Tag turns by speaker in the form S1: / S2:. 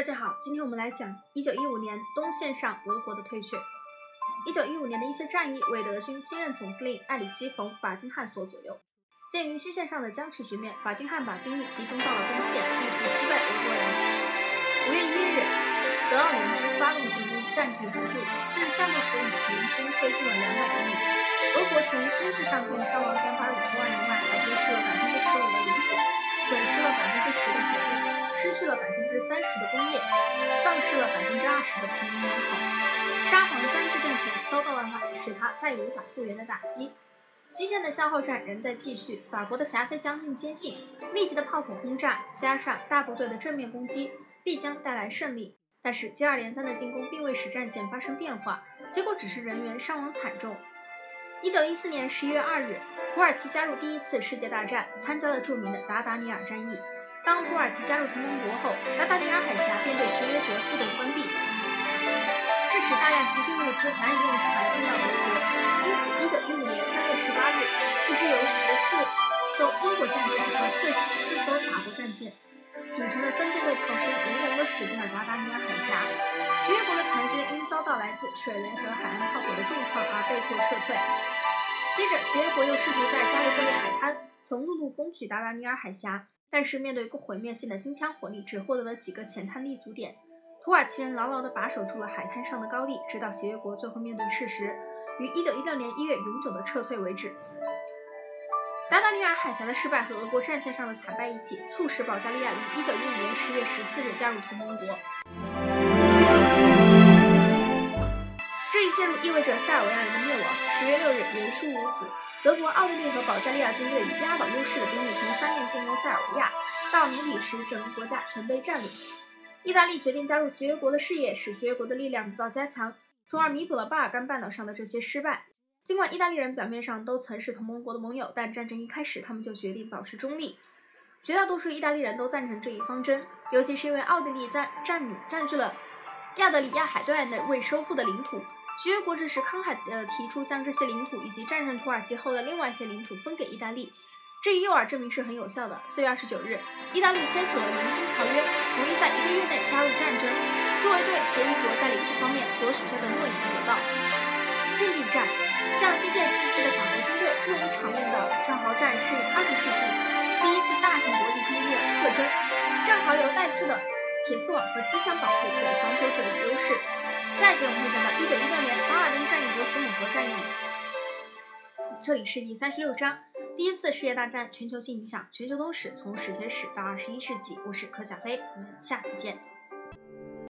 S1: 大家好，今天我们来讲一九一五年东线上俄国的退却。一九一五年的一些战役为德军新任总司令艾里希·冯·法金汉所左右。鉴于西线上的僵持局面，法金汉把兵力集中到了东线，意图击败俄国人。五月一日，德奥联军发动进攻，战绩卓著，至下部时以联军推进了两百公里。俄国从军事上共伤亡两百五十失了百分之十的土地。失去了百分之三十的工业，丧失了百分之二十的平民人口。沙皇专制政权遭到了使他再也无法复原的打击。西线的消耗战仍在继续，法国的霞飞将军坚信，密集的炮火轰炸加上大部队的正面攻击，必将带来胜利。但是接二连三的进攻并未使战线发生变化，结果只是人员伤亡惨重。一九一四年十一月二日，土耳其加入第一次世界大战，参加了著名的达达尼尔战役。当土耳其加入同盟国后，达达尼尔海峡便对协约国自动关闭，致使大量急需物资难以用船运到俄国。因此，一九一五年三月十八日，一支由十四艘英国战舰和四十四艘法国战舰组成的分舰队炮声隆隆地驶进了达达尼尔海峡。协约国的船只因遭到来自水雷和海岸炮火的重创而被迫撤退。接着，协约国又试图在加利波利海滩从陆路攻取达达尼尔海峡。但是面对毁灭性的金枪火力，只获得了几个浅滩立足点。土耳其人牢牢地把守住了海滩上的高地，直到协约国最后面对事实，于1916年1月永久的撤退为止。达达尼尔海峡的失败和俄国战线上的惨败一起，促使保加利亚于1915年10月14日加入同盟国。这一介入意味着塞尔维亚人的灭亡。10月6日，原书如此。德国、奥地利和保加利亚军队以压倒优势的兵力从三面进攻塞尔维亚。到年底时，整个国家全被占领。意大利决定加入协约国的事业，使协约国的力量得到加强，从而弥补了巴尔干半岛上的这些失败。尽管意大利人表面上都曾是同盟国的盟友，但战争一开始，他们就决定保持中立。绝大多数意大利人都赞成这一方针，尤其是因为奥地利在占占据了亚得里亚海对岸的未收复的领土。协约国支持慷慨地提出将这些领土以及战胜土耳其后的另外一些领土分给意大利，这一诱饵证明是很有效的。四月二十九日，意大利签署了《伦敦条约》，同意在一个月内加入战争，作为对协议国在领土方面所许下的诺言得到。阵地战，向西线进击的法国军队这一场面的战壕战是二十世纪第一次大型国际冲突的特征。战壕由带刺的铁丝网和机枪保护，给防守者以优势。下一节我们会讲到一九一六年巴尔登战役和索姆河战役。这里是第三十六章，第一次世界大战全球性影响，全球通史从史前史到二十一世纪。我是柯小黑，我们下次见。